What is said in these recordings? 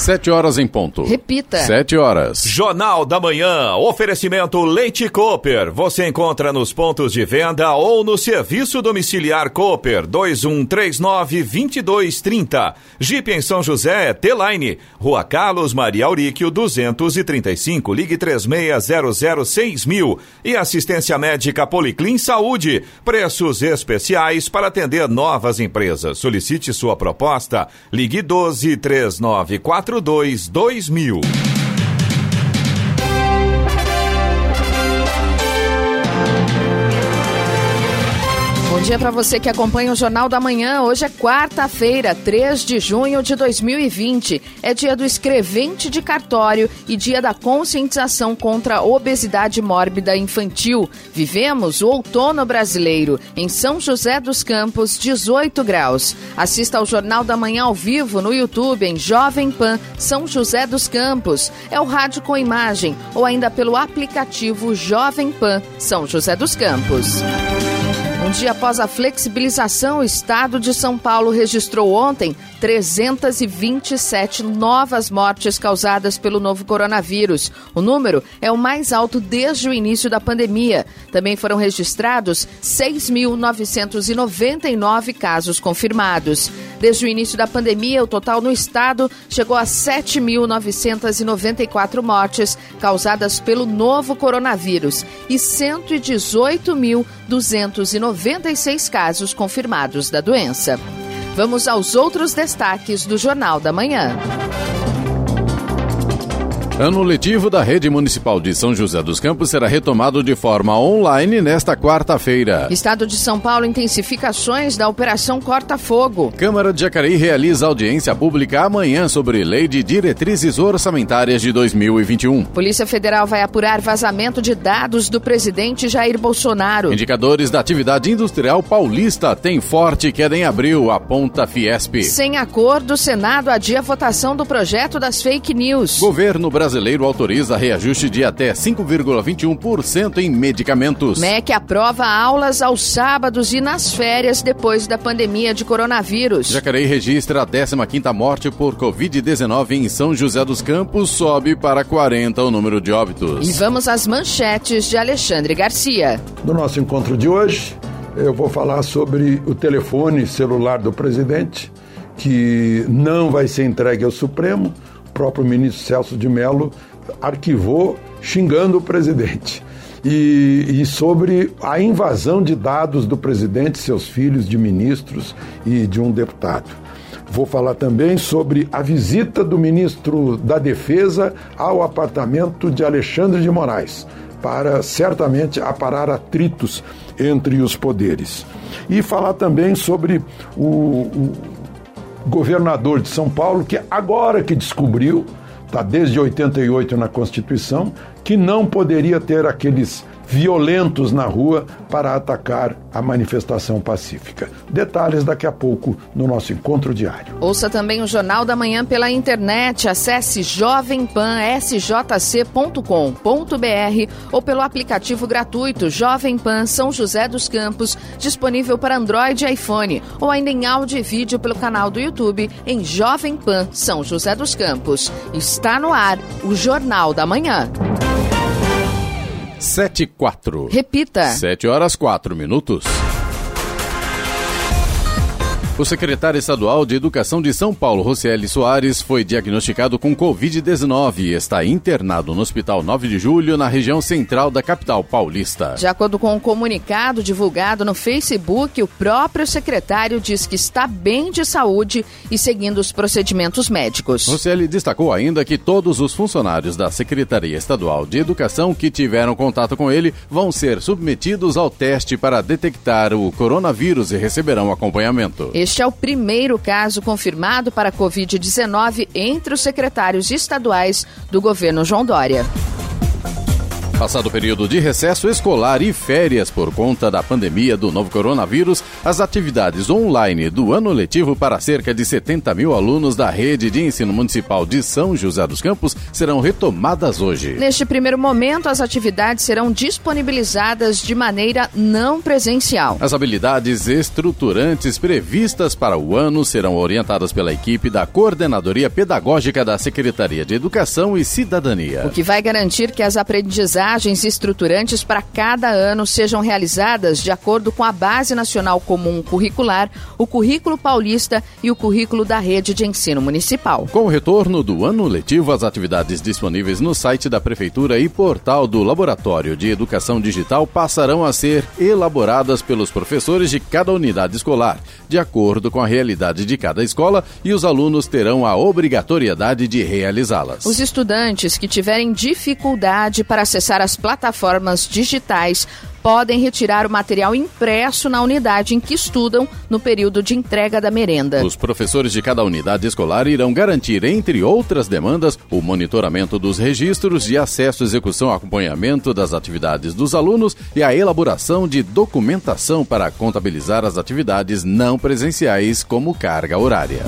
Sete horas em ponto. Repita. Sete horas. Jornal da Manhã. Oferecimento Leite Cooper. Você encontra nos pontos de venda ou no serviço domiciliar Cooper 2139-2230. Jeep em São José, T-Line. Rua Carlos Maria Auríquio 235. Ligue 36006000. E assistência médica Policlin Saúde. Preços especiais para atender novas empresas. Solicite sua proposta. Ligue 12 3944 42 2000. Bom dia para você que acompanha o Jornal da Manhã. Hoje é quarta-feira, 3 de junho de 2020. É dia do escrevente de cartório e dia da conscientização contra a obesidade mórbida infantil. Vivemos o outono brasileiro. Em São José dos Campos, 18 graus. Assista ao Jornal da Manhã ao vivo no YouTube em Jovem Pan São José dos Campos. É o rádio com imagem ou ainda pelo aplicativo Jovem Pan São José dos Campos. Um dia após a flexibilização, o estado de São Paulo registrou ontem 327 novas mortes causadas pelo novo coronavírus. O número é o mais alto desde o início da pandemia. Também foram registrados 6.999 casos confirmados. Desde o início da pandemia, o total no estado chegou a 7.994 mortes causadas pelo novo coronavírus e 118.296 casos confirmados da doença. Vamos aos outros destaques do Jornal da Manhã. Ano letivo da Rede Municipal de São José dos Campos será retomado de forma online nesta quarta-feira. Estado de São Paulo intensifica ações da Operação Corta Fogo. Câmara de Jacareí realiza audiência pública amanhã sobre Lei de Diretrizes Orçamentárias de 2021. Polícia Federal vai apurar vazamento de dados do presidente Jair Bolsonaro. Indicadores da atividade industrial paulista têm forte queda em abril, aponta Fiesp. Sem acordo, o Senado adia a votação do projeto das fake news. Governo brasileiro brasileiro autoriza reajuste de até 5,21% em medicamentos. MEC aprova aulas aos sábados e nas férias depois da pandemia de coronavírus. Jacareí registra a 15ª morte por Covid-19 em São José dos Campos, sobe para 40 o número de óbitos. E vamos às manchetes de Alexandre Garcia. No nosso encontro de hoje, eu vou falar sobre o telefone celular do presidente, que não vai ser entregue ao Supremo, próprio ministro Celso de Mello arquivou xingando o presidente. E, e, sobre a invasão de dados do presidente, seus filhos, de ministros e de um deputado. Vou falar também sobre a visita do ministro da Defesa ao apartamento de Alexandre de Moraes, para certamente aparar atritos entre os poderes. E falar também sobre o, o governador de São Paulo, que agora que descobriu, está desde 88 na Constituição, que não poderia ter aqueles violentos na rua para atacar a manifestação pacífica. Detalhes daqui a pouco no nosso encontro diário. Ouça também o Jornal da Manhã pela internet. Acesse jovempansjc.com.br ou pelo aplicativo gratuito Jovem Pan São José dos Campos, disponível para Android e iPhone, ou ainda em áudio e vídeo pelo canal do YouTube em Jovem Pan São José dos Campos. Está no ar o Jornal da Manhã. 7 e 4. Repita. 7 horas 4 minutos. O secretário estadual de Educação de São Paulo, Rocieli Soares, foi diagnosticado com Covid-19 e está internado no Hospital 9 de Julho, na região central da capital paulista. De acordo com um comunicado divulgado no Facebook, o próprio secretário diz que está bem de saúde e seguindo os procedimentos médicos. Rocieli destacou ainda que todos os funcionários da Secretaria Estadual de Educação que tiveram contato com ele vão ser submetidos ao teste para detectar o coronavírus e receberão acompanhamento. Este este é o primeiro caso confirmado para a Covid-19 entre os secretários estaduais do governo João Dória. Passado o período de recesso escolar e férias por conta da pandemia do novo coronavírus, as atividades online do ano letivo para cerca de 70 mil alunos da rede de ensino municipal de São José dos Campos serão retomadas hoje. Neste primeiro momento, as atividades serão disponibilizadas de maneira não presencial. As habilidades estruturantes previstas para o ano serão orientadas pela equipe da Coordenadoria Pedagógica da Secretaria de Educação e Cidadania. O que vai garantir que as aprendizagens abordagens estruturantes para cada ano sejam realizadas de acordo com a Base Nacional Comum Curricular, o Currículo Paulista e o Currículo da Rede de Ensino Municipal. Com o retorno do ano letivo, as atividades disponíveis no site da Prefeitura e portal do Laboratório de Educação Digital passarão a ser elaboradas pelos professores de cada unidade escolar, de acordo com a realidade de cada escola, e os alunos terão a obrigatoriedade de realizá-las. Os estudantes que tiverem dificuldade para acessar as plataformas digitais podem retirar o material impresso na unidade em que estudam no período de entrega da merenda. Os professores de cada unidade escolar irão garantir, entre outras demandas, o monitoramento dos registros de acesso, execução, acompanhamento das atividades dos alunos e a elaboração de documentação para contabilizar as atividades não presenciais como carga horária.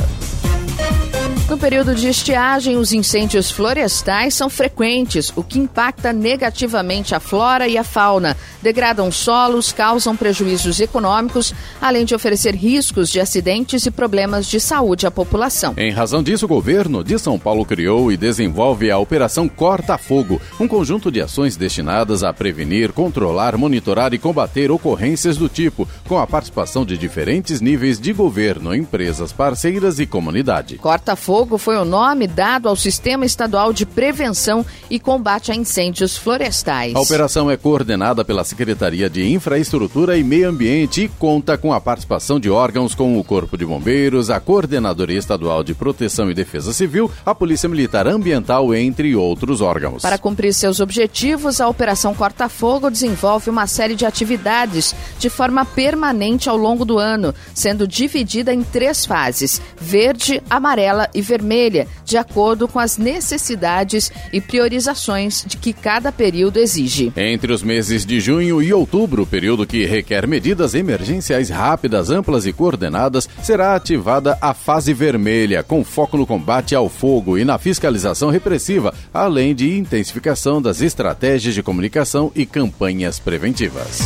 No período de estiagem, os incêndios florestais são frequentes, o que impacta negativamente a flora e a fauna, degradam solos, causam prejuízos econômicos, além de oferecer riscos de acidentes e problemas de saúde à população. Em razão disso, o governo de São Paulo criou e desenvolve a Operação Corta Fogo, um conjunto de ações destinadas a prevenir, controlar, monitorar e combater ocorrências do tipo, com a participação de diferentes níveis de governo, empresas parceiras e comunidade. Corta Fogo Fogo foi o nome dado ao Sistema Estadual de Prevenção e Combate a Incêndios Florestais. A operação é coordenada pela Secretaria de Infraestrutura e Meio Ambiente e conta com a participação de órgãos como o Corpo de Bombeiros, a Coordenadoria Estadual de Proteção e Defesa Civil, a Polícia Militar Ambiental, entre outros órgãos. Para cumprir seus objetivos, a Operação Corta Fogo desenvolve uma série de atividades de forma permanente ao longo do ano, sendo dividida em três fases: verde, amarela e vermelha vermelha, de acordo com as necessidades e priorizações de que cada período exige. Entre os meses de junho e outubro, período que requer medidas emergenciais rápidas, amplas e coordenadas, será ativada a fase vermelha, com foco no combate ao fogo e na fiscalização repressiva, além de intensificação das estratégias de comunicação e campanhas preventivas.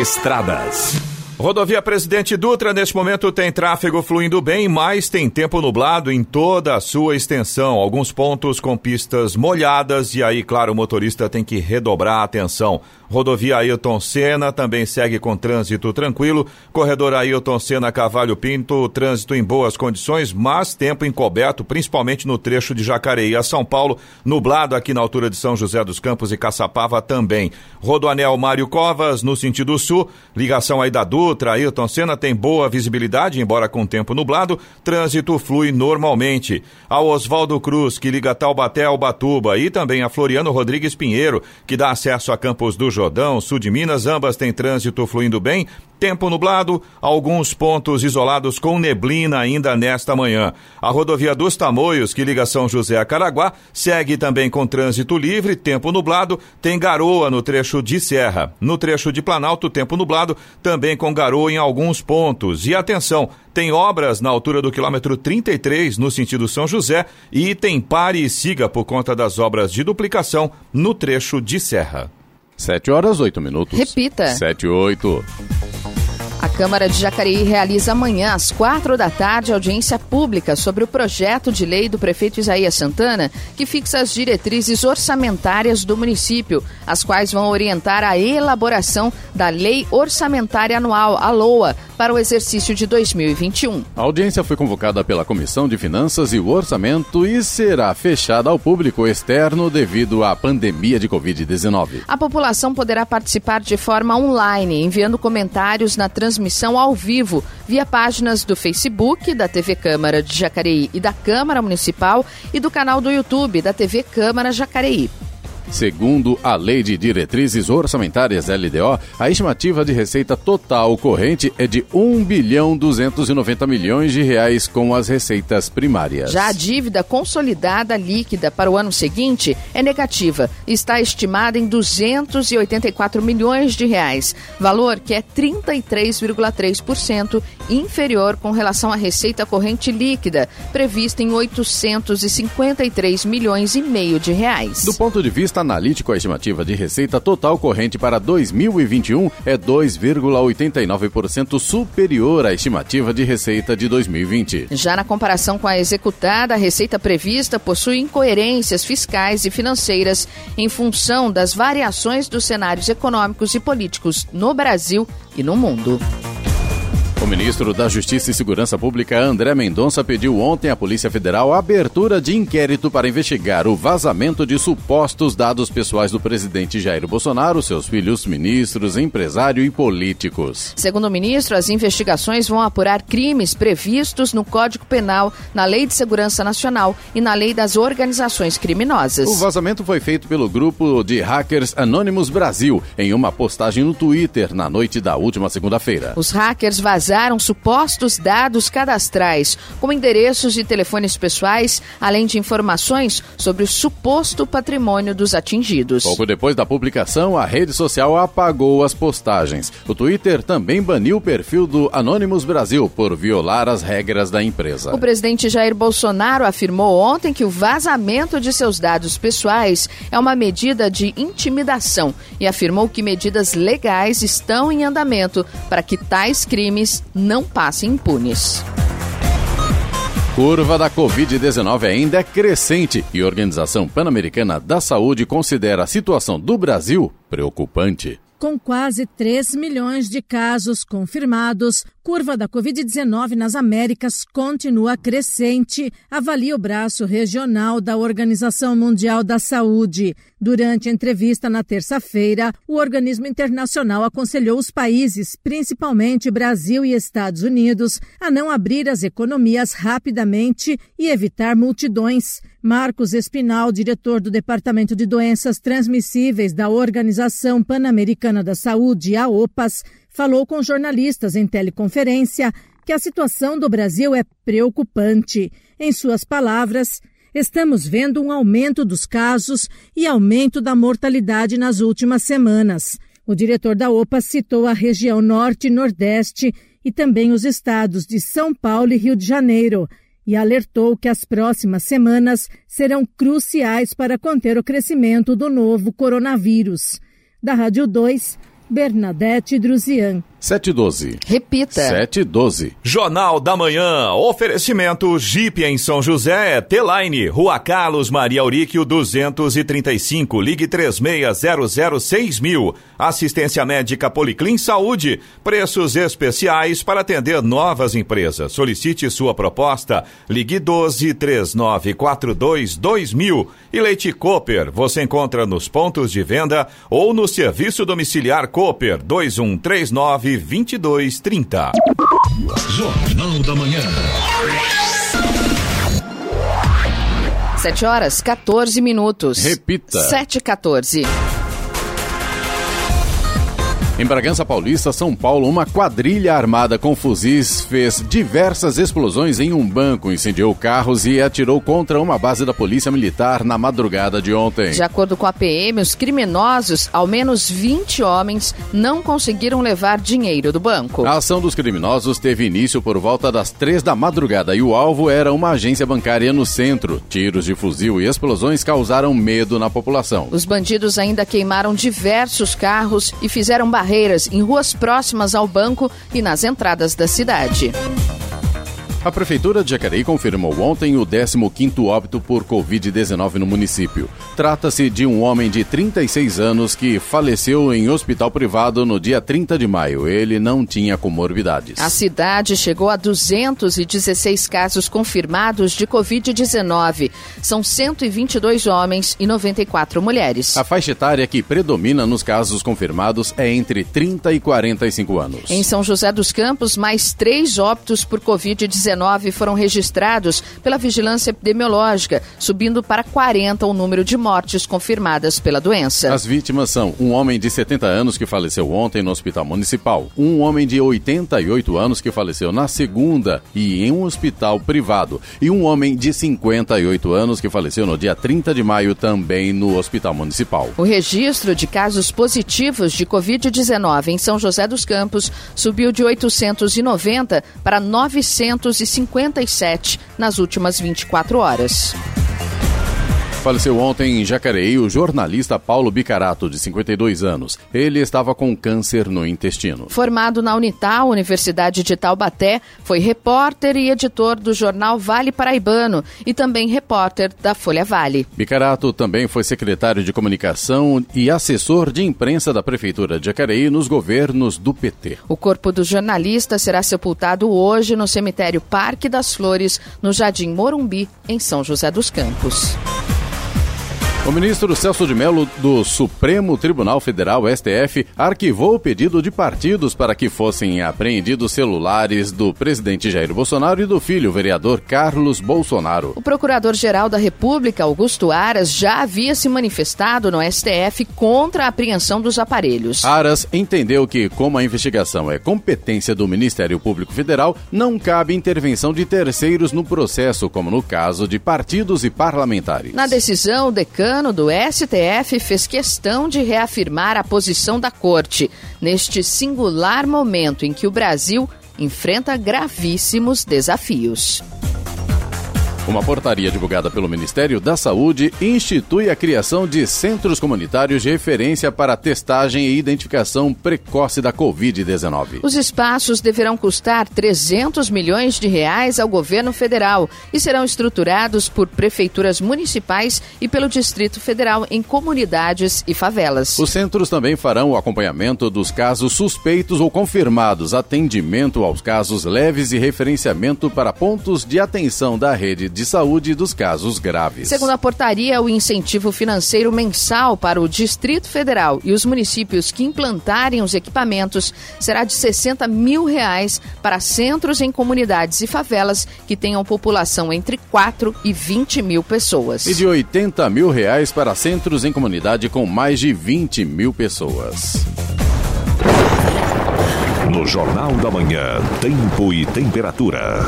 Estradas. Rodovia Presidente Dutra, neste momento, tem tráfego fluindo bem, mas tem tempo nublado em toda a sua extensão. Alguns pontos com pistas molhadas, e aí, claro, o motorista tem que redobrar a atenção. Rodovia Ailton Senna também segue com trânsito tranquilo. Corredor Ailton Senna Cavalho Pinto, trânsito em boas condições, mas tempo encoberto, principalmente no trecho de Jacareí a São Paulo, nublado aqui na altura de São José dos Campos e Caçapava também. Rodoanel Mário Covas, no sentido sul, ligação aí da Dutra, Ailton Senna tem boa visibilidade, embora com tempo nublado, trânsito flui normalmente. A Oswaldo Cruz, que liga Taubaté ao Batuba, e também a Floriano Rodrigues Pinheiro, que dá acesso a Campos do Jordão, sul de Minas, ambas têm trânsito fluindo bem. Tempo nublado, alguns pontos isolados com neblina ainda nesta manhã. A rodovia dos Tamoios, que liga São José a Caraguá, segue também com trânsito livre, tempo nublado, tem garoa no trecho de Serra. No trecho de Planalto, tempo nublado, também com garoa em alguns pontos. E atenção, tem obras na altura do quilômetro 33, no sentido São José, e tem pare e siga por conta das obras de duplicação no trecho de Serra. 7 horas, 8 minutos. Repita. 7 e 8. Câmara de Jacareí realiza amanhã, às quatro da tarde, audiência pública sobre o projeto de lei do prefeito Isaías Santana, que fixa as diretrizes orçamentárias do município, as quais vão orientar a elaboração da Lei Orçamentária Anual, a LOA, para o exercício de 2021. A audiência foi convocada pela Comissão de Finanças e o Orçamento e será fechada ao público externo devido à pandemia de Covid-19. A população poderá participar de forma online, enviando comentários na transmissão ao vivo, via páginas do Facebook, da TV Câmara de Jacareí e da Câmara Municipal e do canal do YouTube da TV Câmara Jacareí. Segundo a Lei de Diretrizes Orçamentárias LDO, a estimativa de receita total corrente é de 1 bilhão 290 milhões de reais com as receitas primárias. Já a dívida consolidada líquida para o ano seguinte é negativa, está estimada em 284 milhões de reais, valor que é 33,3% inferior com relação à receita corrente líquida, prevista em 853 milhões e meio de reais. Do ponto de vista analítico, a estimativa de receita total corrente para 2021 é 2,89% superior à estimativa de receita de 2020. Já na comparação com a executada, a receita prevista possui incoerências fiscais e financeiras em função das variações dos cenários econômicos e políticos no Brasil e no mundo. O ministro da Justiça e Segurança Pública, André Mendonça, pediu ontem à Polícia Federal a abertura de inquérito para investigar o vazamento de supostos dados pessoais do presidente Jair Bolsonaro, seus filhos, ministros, empresários e políticos. Segundo o ministro, as investigações vão apurar crimes previstos no Código Penal, na Lei de Segurança Nacional e na Lei das Organizações Criminosas. O vazamento foi feito pelo grupo de hackers Anonymous Brasil em uma postagem no Twitter na noite da última segunda-feira. Os hackers vazaram vazaram supostos dados cadastrais, como endereços de telefones pessoais, além de informações sobre o suposto patrimônio dos atingidos. Pouco depois da publicação, a rede social apagou as postagens. O Twitter também baniu o perfil do Anonymous Brasil por violar as regras da empresa. O presidente Jair Bolsonaro afirmou ontem que o vazamento de seus dados pessoais é uma medida de intimidação e afirmou que medidas legais estão em andamento para que tais crimes não passem impunes. Curva da Covid-19 ainda é crescente e a Organização Pan-Americana da Saúde considera a situação do Brasil preocupante. Com quase 3 milhões de casos confirmados, curva da Covid-19 nas Américas continua crescente, avalia o braço regional da Organização Mundial da Saúde. Durante a entrevista na terça-feira, o organismo internacional aconselhou os países, principalmente Brasil e Estados Unidos, a não abrir as economias rapidamente e evitar multidões. Marcos Espinal, diretor do Departamento de Doenças Transmissíveis da Organização Pan-Americana da Saúde, a OPAS, falou com jornalistas em teleconferência que a situação do Brasil é preocupante. Em suas palavras, estamos vendo um aumento dos casos e aumento da mortalidade nas últimas semanas. O diretor da OPA citou a região norte e nordeste e também os estados de São Paulo e Rio de Janeiro e alertou que as próximas semanas serão cruciais para conter o crescimento do novo coronavírus. Da Rádio 2, Bernadette Druzian. 712. Repita. 712. Jornal da Manhã. Oferecimento Jeep em São José, T-Line, Rua Carlos Maria Auríquio 235, ligue 36006000. Assistência médica Policlin Saúde. Preços especiais para atender novas empresas. Solicite sua proposta. Ligue 12 3942 2000. E Leite Cooper, você encontra nos pontos de venda ou no serviço domiciliar Cooper 2139 2230. Jornal da Manhã. 7 horas 14 minutos. Repita. 7 e 14. Em Bragança Paulista, São Paulo, uma quadrilha armada com fuzis fez diversas explosões em um banco, incendiou carros e atirou contra uma base da Polícia Militar na madrugada de ontem. De acordo com a PM, os criminosos, ao menos 20 homens, não conseguiram levar dinheiro do banco. A ação dos criminosos teve início por volta das três da madrugada e o alvo era uma agência bancária no centro. Tiros de fuzil e explosões causaram medo na população. Os bandidos ainda queimaram diversos carros e fizeram barreiras barreiras em ruas próximas ao banco e nas entradas da cidade. A Prefeitura de Jacareí confirmou ontem o 15º óbito por Covid-19 no município. Trata-se de um homem de 36 anos que faleceu em hospital privado no dia 30 de maio. Ele não tinha comorbidades. A cidade chegou a 216 casos confirmados de Covid-19. São 122 homens e 94 mulheres. A faixa etária que predomina nos casos confirmados é entre 30 e 45 anos. Em São José dos Campos, mais três óbitos por Covid-19 Covid-19 foram registrados pela Vigilância Epidemiológica, subindo para 40 o número de mortes confirmadas pela doença. As vítimas são um homem de 70 anos que faleceu ontem no Hospital Municipal, um homem de 88 anos que faleceu na segunda e em um hospital privado, e um homem de 58 anos que faleceu no dia 30 de maio também no Hospital Municipal. O registro de casos positivos de Covid-19 em São José dos Campos subiu de 890 para 957 nas últimas 24 horas. Faleceu ontem em Jacareí o jornalista Paulo Bicarato, de 52 anos. Ele estava com câncer no intestino. Formado na Unital, Universidade de Taubaté, foi repórter e editor do jornal Vale Paraibano e também repórter da Folha Vale. Bicarato também foi secretário de comunicação e assessor de imprensa da Prefeitura de Jacareí nos governos do PT. O corpo do jornalista será sepultado hoje no cemitério Parque das Flores, no Jardim Morumbi, em São José dos Campos. O ministro Celso de Mello do Supremo Tribunal Federal, STF, arquivou o pedido de partidos para que fossem apreendidos celulares do presidente Jair Bolsonaro e do filho, vereador Carlos Bolsonaro. O procurador-geral da República, Augusto Aras, já havia se manifestado no STF contra a apreensão dos aparelhos. Aras entendeu que, como a investigação é competência do Ministério Público Federal, não cabe intervenção de terceiros no processo, como no caso de partidos e parlamentares. Na decisão, o decano decano do STF fez questão de reafirmar a posição da Corte neste singular momento em que o Brasil enfrenta gravíssimos desafios. Uma portaria divulgada pelo Ministério da Saúde institui a criação de centros comunitários de referência para testagem e identificação precoce da Covid-19. Os espaços deverão custar 300 milhões de reais ao governo federal e serão estruturados por prefeituras municipais e pelo Distrito Federal em comunidades e favelas. Os centros também farão o acompanhamento dos casos suspeitos ou confirmados, atendimento aos casos leves e referenciamento para pontos de atenção da rede de de saúde dos casos graves. Segundo a portaria, o incentivo financeiro mensal para o Distrito Federal e os municípios que implantarem os equipamentos será de 60 mil reais para centros em comunidades e favelas que tenham população entre 4 e 20 mil pessoas. E de 80 mil reais para centros em comunidade com mais de 20 mil pessoas. No Jornal da Manhã, Tempo e Temperatura.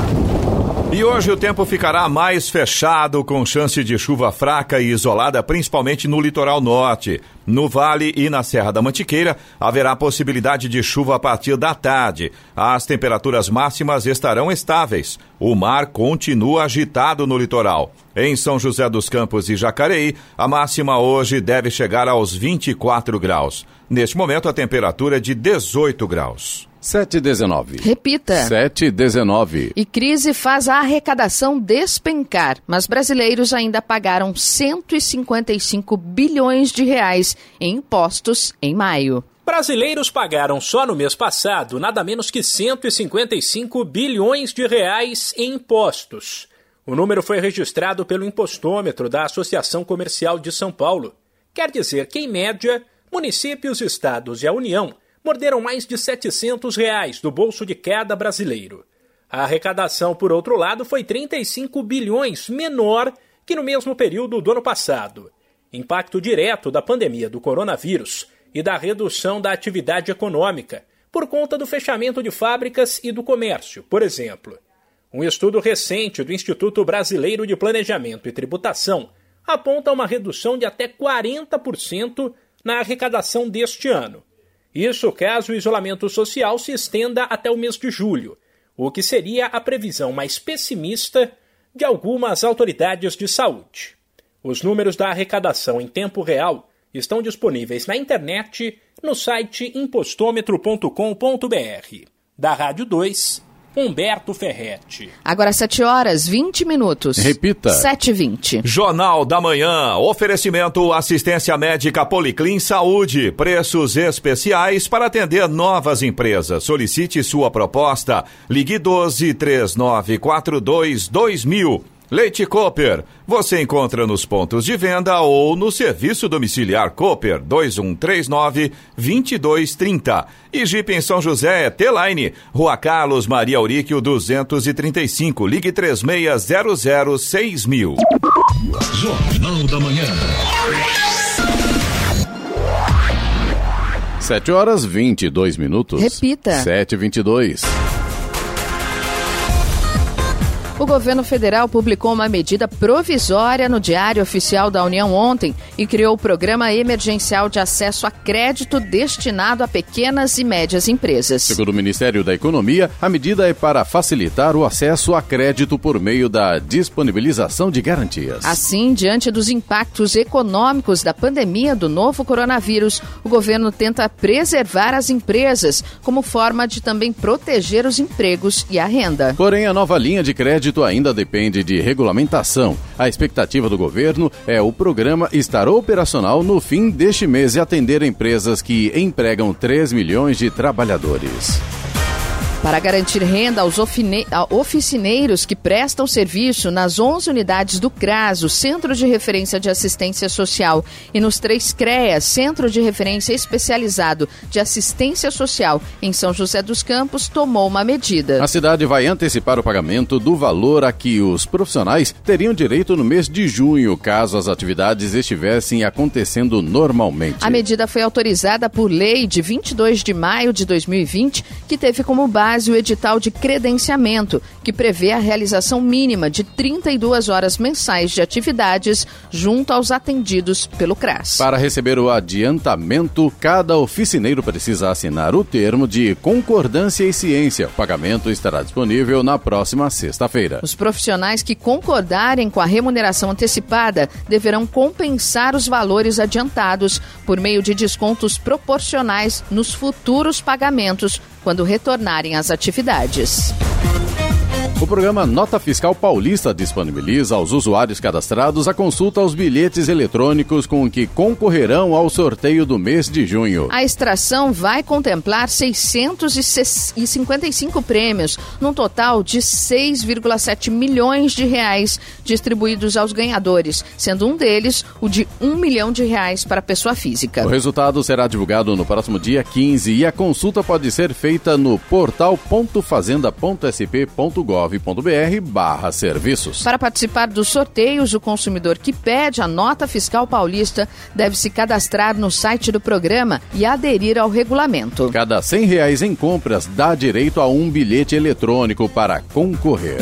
E hoje o tempo ficará mais fechado, com chance de chuva fraca e isolada, principalmente no litoral norte. No Vale e na Serra da Mantiqueira, haverá possibilidade de chuva a partir da tarde. As temperaturas máximas estarão estáveis. O mar continua agitado no litoral. Em São José dos Campos e Jacareí, a máxima hoje deve chegar aos 24 graus. Neste momento, a temperatura é de 18 graus. 719. Repita. 719. E crise faz a arrecadação despencar, mas brasileiros ainda pagaram 155 bilhões de reais em impostos em maio. Brasileiros pagaram só no mês passado nada menos que 155 bilhões de reais em impostos. O número foi registrado pelo impostômetro da Associação Comercial de São Paulo. Quer dizer que, em média, municípios, estados e a União morderam mais de 700 reais do bolso de cada brasileiro. A arrecadação, por outro lado, foi 35 bilhões menor que no mesmo período do ano passado. Impacto direto da pandemia do coronavírus e da redução da atividade econômica, por conta do fechamento de fábricas e do comércio, por exemplo. Um estudo recente do Instituto Brasileiro de Planejamento e Tributação aponta uma redução de até 40% na arrecadação deste ano, isso caso o isolamento social se estenda até o mês de julho, o que seria a previsão mais pessimista de algumas autoridades de saúde. Os números da arrecadação em tempo real estão disponíveis na internet no site impostômetro.com.br. Da Rádio 2, Humberto Ferretti. Agora 7 horas 20 minutos. Repita. 7 e 20. Jornal da Manhã. Oferecimento assistência médica Policlin Saúde. Preços especiais para atender novas empresas. Solicite sua proposta. Ligue 12 3942 2000. Leite Cooper, você encontra nos pontos de venda ou no serviço domiciliar Cooper 2139 2230. E Jeep em São José, T-Line, Rua Carlos Maria Auríquio 235, ligue 3600 6000. Jornal da Manhã. 7 horas 22 minutos. Repita. 7 e 22 O governo federal publicou uma medida provisória no Diário Oficial da União ontem e criou o Programa Emergencial de Acesso a Crédito destinado a pequenas e médias empresas. Segundo o Ministério da Economia, a medida é para facilitar o acesso a crédito por meio da disponibilização de garantias. Assim, diante dos impactos econômicos da pandemia do novo coronavírus, o governo tenta preservar as empresas como forma de também proteger os empregos e a renda. Porém, a nova linha de crédito crédito ainda depende de regulamentação. A expectativa do governo é o programa estar operacional no fim deste mês e atender empresas que empregam 3 milhões de trabalhadores. Para garantir renda aos oficineiros que prestam serviço nas 11 unidades do CRAS, o Centro de Referência de Assistência Social, e nos três CREAS, Centro de Referência Especializado de Assistência Social, em São José dos Campos, tomou uma medida. A cidade vai antecipar o pagamento do valor a que os profissionais teriam direito no mês de junho, caso as atividades estivessem acontecendo normalmente. A medida foi autorizada por lei de 22 de maio de 2020, que teve como base base o edital de credenciamento, que prevê a realização mínima de 32 horas mensais de atividades junto aos atendidos pelo CRAS. Para receber o adiantamento, cada oficineiro precisa assinar o termo de concordância e ciência. O pagamento estará disponível na próxima sexta-feira. Os profissionais que concordarem com a remuneração antecipada deverão compensar os valores adiantados por meio de descontos proporcionais nos futuros pagamentos quando retornarem às atividades. O programa Nota Fiscal Paulista disponibiliza aos usuários cadastrados a consulta aos bilhetes eletrônicos com que concorrerão ao sorteio do mês de junho. A extração vai contemplar 655 prêmios, num total de 6,7 milhões de reais distribuídos aos ganhadores, sendo um deles o de 1 milhão de reais para pessoa física. O resultado será divulgado no próximo dia 15 e a consulta pode ser feita no portal.fazenda.sp.gov gov.br barra serviços. Para participar dos sorteios, o consumidor que pede a nota fiscal paulista deve se cadastrar no site do programa e aderir ao regulamento. Cada R$ reais em compras dá direito a um bilhete eletrônico para concorrer.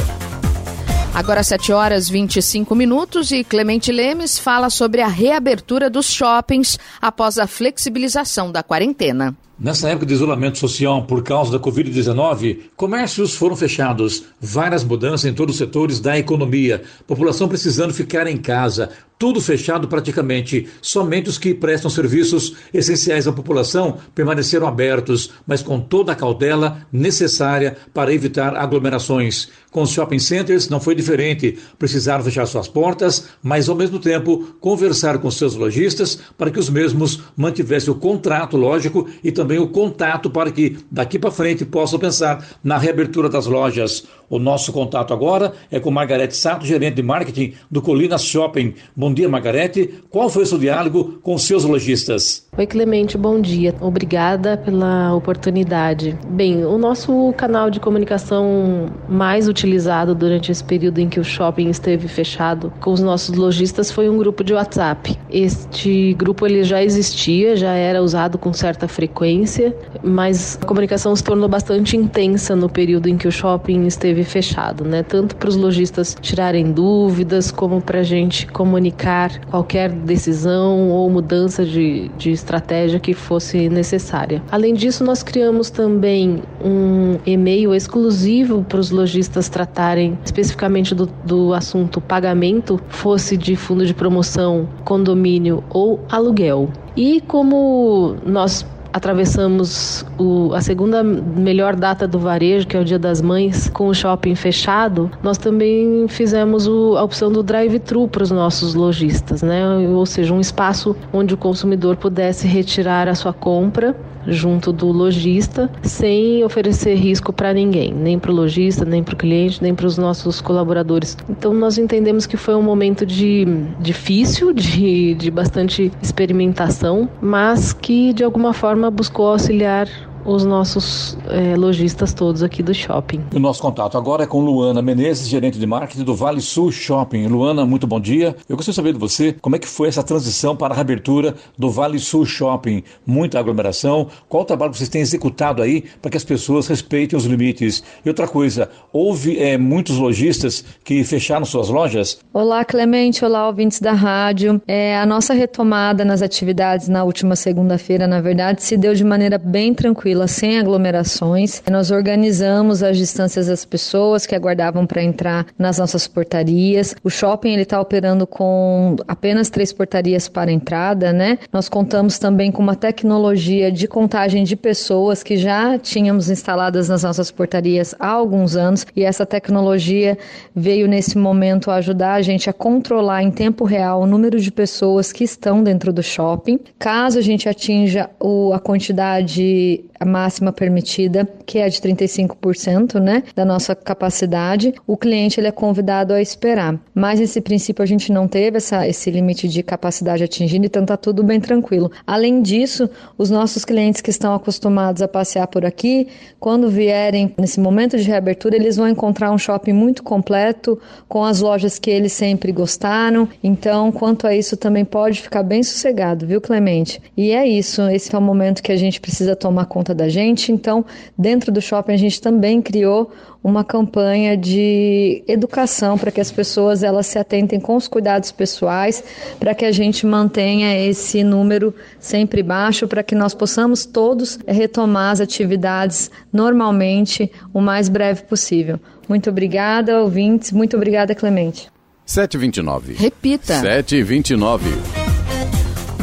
Agora 7 horas 25 minutos e Clemente Lemes fala sobre a reabertura dos shoppings após a flexibilização da quarentena. Nessa época de isolamento social por causa da Covid-19, comércios foram fechados, várias mudanças em todos os setores da economia, população precisando ficar em casa, tudo fechado praticamente. Somente os que prestam serviços essenciais à população permaneceram abertos, mas com toda a cautela necessária para evitar aglomerações. Com os shopping centers não foi diferente. Precisaram fechar suas portas, mas ao mesmo tempo conversar com seus lojistas para que os mesmos mantivessem o contrato, lógico, e também o contato para que daqui para frente possam pensar na reabertura das lojas. O nosso contato agora é com Margarete Sato, gerente de marketing do Colinas Shopping. Bom dia, Margarete. Qual foi o seu diálogo com seus lojistas? Oi, Clemente, bom dia. Obrigada pela oportunidade. Bem, o nosso canal de comunicação mais utilizado durante esse período em que o shopping esteve fechado com os nossos lojistas foi um grupo de WhatsApp. Este grupo ele já existia, já era usado com certa frequência, mas a comunicação se tornou bastante intensa no período em que o shopping esteve esteve fechado, né? Tanto para os lojistas tirarem dúvidas, como para a gente comunicar qualquer decisão ou mudança de, de estratégia que fosse necessária. Além disso, nós criamos também um e-mail exclusivo para os lojistas tratarem especificamente do, do assunto pagamento, fosse de fundo de promoção, condomínio ou aluguel. E como nós atravessamos o, a segunda melhor data do varejo, que é o Dia das Mães, com o shopping fechado, nós também fizemos o, a opção do drive-thru para os nossos lojistas, né? Ou seja, um espaço onde o consumidor pudesse retirar a sua compra junto do lojista, sem oferecer risco para ninguém, nem para o lojista, nem para o cliente, nem para os nossos colaboradores. Então nós entendemos que foi um momento de difícil, de, de bastante experimentação, mas que de alguma forma buscou auxiliar os nossos é, lojistas todos aqui do shopping. O nosso contato agora é com Luana Menezes, gerente de marketing do Vale Sul Shopping. Luana, muito bom dia. Eu gostaria de saber de você como é que foi essa transição para a reabertura do Vale Sul Shopping. Muita aglomeração. Qual o trabalho que vocês têm executado aí para que as pessoas respeitem os limites? E outra coisa, houve é, muitos lojistas que fecharam suas lojas? Olá, Clemente. Olá, ouvintes da rádio. É, a nossa retomada nas atividades na última segunda-feira, na verdade, se deu de maneira bem tranquila tranquila, sem aglomerações. Nós organizamos as distâncias das pessoas que aguardavam para entrar nas nossas portarias. O shopping ele está operando com apenas três portarias para entrada, né? Nós contamos também com uma tecnologia de contagem de pessoas que já tínhamos instaladas nas nossas portarias há alguns anos e essa tecnologia veio nesse momento ajudar a gente a controlar em tempo real o número de pessoas que estão dentro do shopping. Caso a gente atinja o, a quantidade a máxima permitida, que é de 35%, né, da nossa capacidade, o cliente ele é convidado a esperar. Mas esse princípio a gente não teve essa, esse limite de capacidade atingido, então tá tudo bem tranquilo. Além disso, os nossos clientes que estão acostumados a passear por aqui, quando vierem nesse momento de reabertura, eles vão encontrar um shopping muito completo, com as lojas que eles sempre gostaram. Então, quanto a isso, também pode ficar bem sossegado, viu, Clemente? E é isso, esse é o momento que a gente precisa tomar conta conta da gente. Então, dentro do shopping a gente também criou uma campanha de educação para que as pessoas elas se atentem com os cuidados pessoais, para que a gente mantenha esse número sempre baixo, para que nós possamos todos retomar as atividades normalmente o mais breve possível. Muito obrigada, ouvintes. Muito obrigada, Clemente. 729. Repita. 729.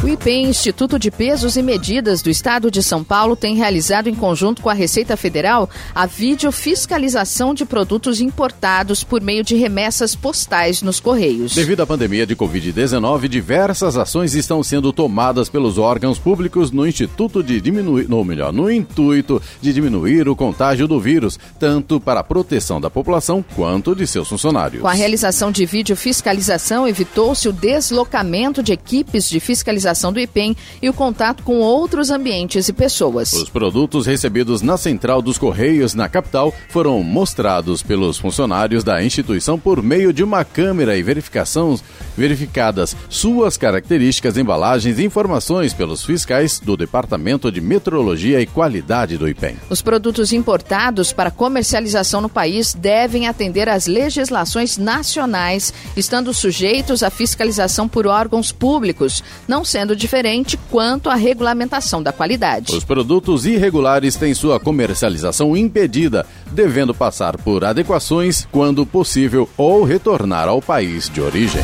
O IPEM, Instituto de Pesos e Medidas do Estado de São Paulo, tem realizado em conjunto com a Receita Federal a videofiscalização de produtos importados por meio de remessas postais nos Correios. Devido à pandemia de Covid-19, diversas ações estão sendo tomadas pelos órgãos públicos no Instituto de diminuir, ou melhor, no intuito de diminuir o contágio do vírus, tanto para a proteção da população quanto de seus funcionários. Com a realização de videofiscalização, evitou-se o deslocamento de equipes de fiscalização do IPEM e o contato com outros ambientes e pessoas. Os produtos recebidos na central dos Correios na capital foram mostrados pelos funcionários da instituição por meio de uma câmera e verificação verificadas suas características, embalagens e informações pelos fiscais do Departamento de Metrologia e Qualidade do IPEM. Os produtos importados para comercialização no país devem atender às legislações nacionais, estando sujeitos à fiscalização por órgãos públicos, não sendo diferente quanto à regulamentação da qualidade. Os produtos irregulares têm sua comercialização impedida, devendo passar por adequações quando possível ou retornar ao país de origem.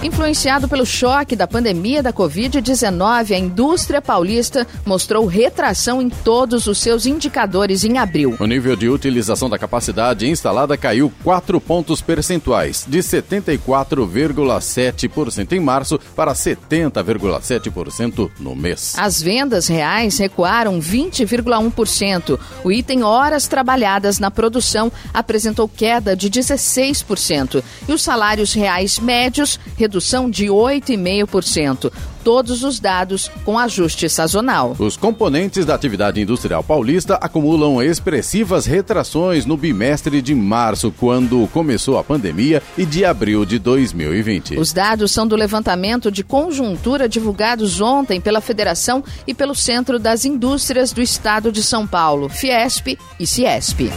Influenciado pelo choque da pandemia da Covid-19, a indústria paulista mostrou retração em todos os seus indicadores em abril. O nível de utilização da capacidade instalada caiu 4 pontos percentuais, de 74,7% em março para 70,7% no mês. As vendas reais recuaram 20,1%. O item horas trabalhadas na produção apresentou queda de 16%. E os salários reais médios redução de 8,5%. Todos os dados com ajuste sazonal. Os componentes da atividade industrial paulista acumulam expressivas retrações no bimestre de março, quando começou a pandemia, e de abril de 2020. Os dados são do levantamento de conjuntura divulgados ontem pela Federação e pelo Centro das Indústrias do Estado de São Paulo, Fiesp e Ciesp.